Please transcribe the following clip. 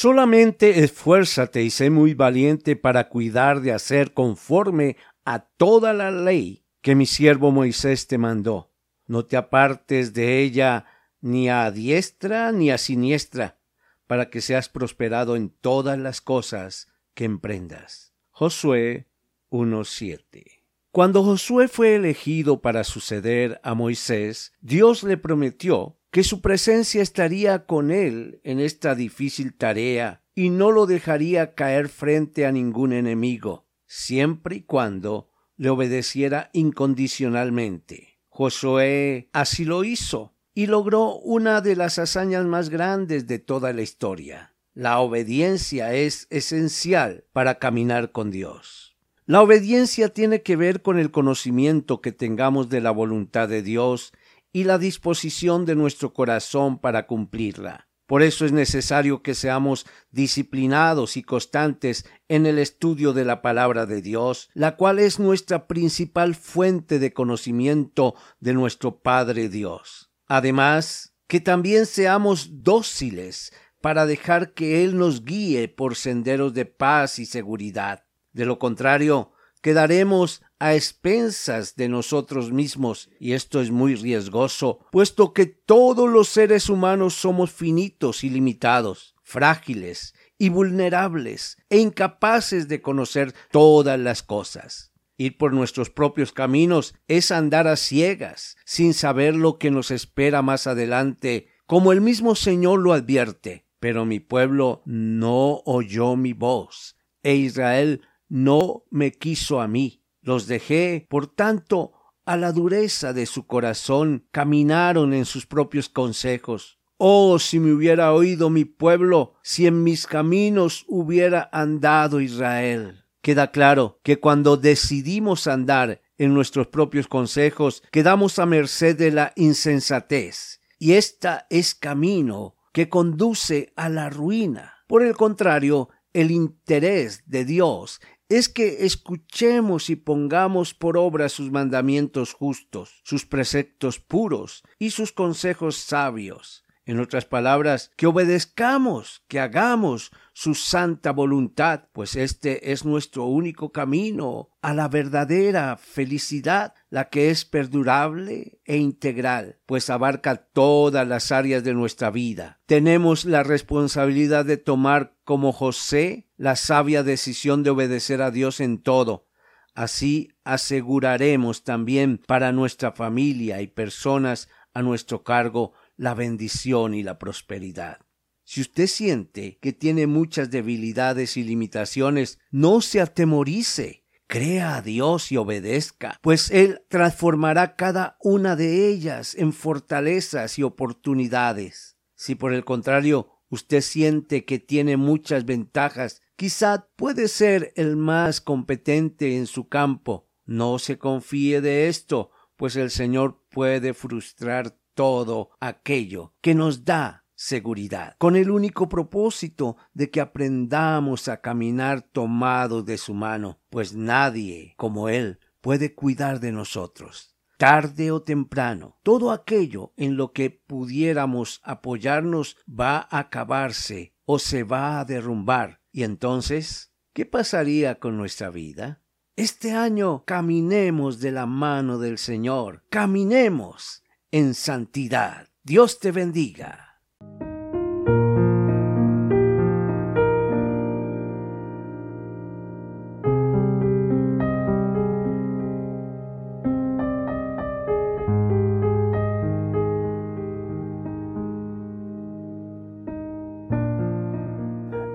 Solamente esfuérzate y sé muy valiente para cuidar de hacer conforme a toda la ley que mi siervo Moisés te mandó. No te apartes de ella ni a diestra ni a siniestra, para que seas prosperado en todas las cosas que emprendas. Josué 1.7 Cuando Josué fue elegido para suceder a Moisés, Dios le prometió que su presencia estaría con él en esta difícil tarea y no lo dejaría caer frente a ningún enemigo, siempre y cuando le obedeciera incondicionalmente. Josué así lo hizo y logró una de las hazañas más grandes de toda la historia. La obediencia es esencial para caminar con Dios. La obediencia tiene que ver con el conocimiento que tengamos de la voluntad de Dios y la disposición de nuestro corazón para cumplirla. Por eso es necesario que seamos disciplinados y constantes en el estudio de la palabra de Dios, la cual es nuestra principal fuente de conocimiento de nuestro Padre Dios. Además, que también seamos dóciles para dejar que Él nos guíe por senderos de paz y seguridad. De lo contrario, quedaremos a expensas de nosotros mismos, y esto es muy riesgoso, puesto que todos los seres humanos somos finitos y limitados, frágiles y vulnerables, e incapaces de conocer todas las cosas. Ir por nuestros propios caminos es andar a ciegas, sin saber lo que nos espera más adelante, como el mismo Señor lo advierte. Pero mi pueblo no oyó mi voz, e Israel no me quiso a mí. Los dejé, por tanto, a la dureza de su corazón, caminaron en sus propios consejos. Oh, si me hubiera oído mi pueblo, si en mis caminos hubiera andado Israel. Queda claro que cuando decidimos andar en nuestros propios consejos, quedamos a merced de la insensatez, y esta es camino que conduce a la ruina. Por el contrario, el interés de Dios es que escuchemos y pongamos por obra sus mandamientos justos, sus preceptos puros y sus consejos sabios. En otras palabras, que obedezcamos, que hagamos su santa voluntad, pues este es nuestro único camino a la verdadera felicidad, la que es perdurable e integral, pues abarca todas las áreas de nuestra vida. Tenemos la responsabilidad de tomar como José la sabia decisión de obedecer a Dios en todo. Así aseguraremos también para nuestra familia y personas a nuestro cargo la bendición y la prosperidad. Si usted siente que tiene muchas debilidades y limitaciones, no se atemorice. Crea a Dios y obedezca, pues Él transformará cada una de ellas en fortalezas y oportunidades. Si por el contrario usted siente que tiene muchas ventajas, quizá puede ser el más competente en su campo. No se confíe de esto, pues el Señor puede frustrar todo aquello que nos da seguridad, con el único propósito de que aprendamos a caminar tomados de su mano, pues nadie como Él puede cuidar de nosotros. Tarde o temprano, todo aquello en lo que pudiéramos apoyarnos va a acabarse o se va a derrumbar. Y entonces, ¿qué pasaría con nuestra vida? Este año caminemos de la mano del Señor, caminemos en santidad. Dios te bendiga.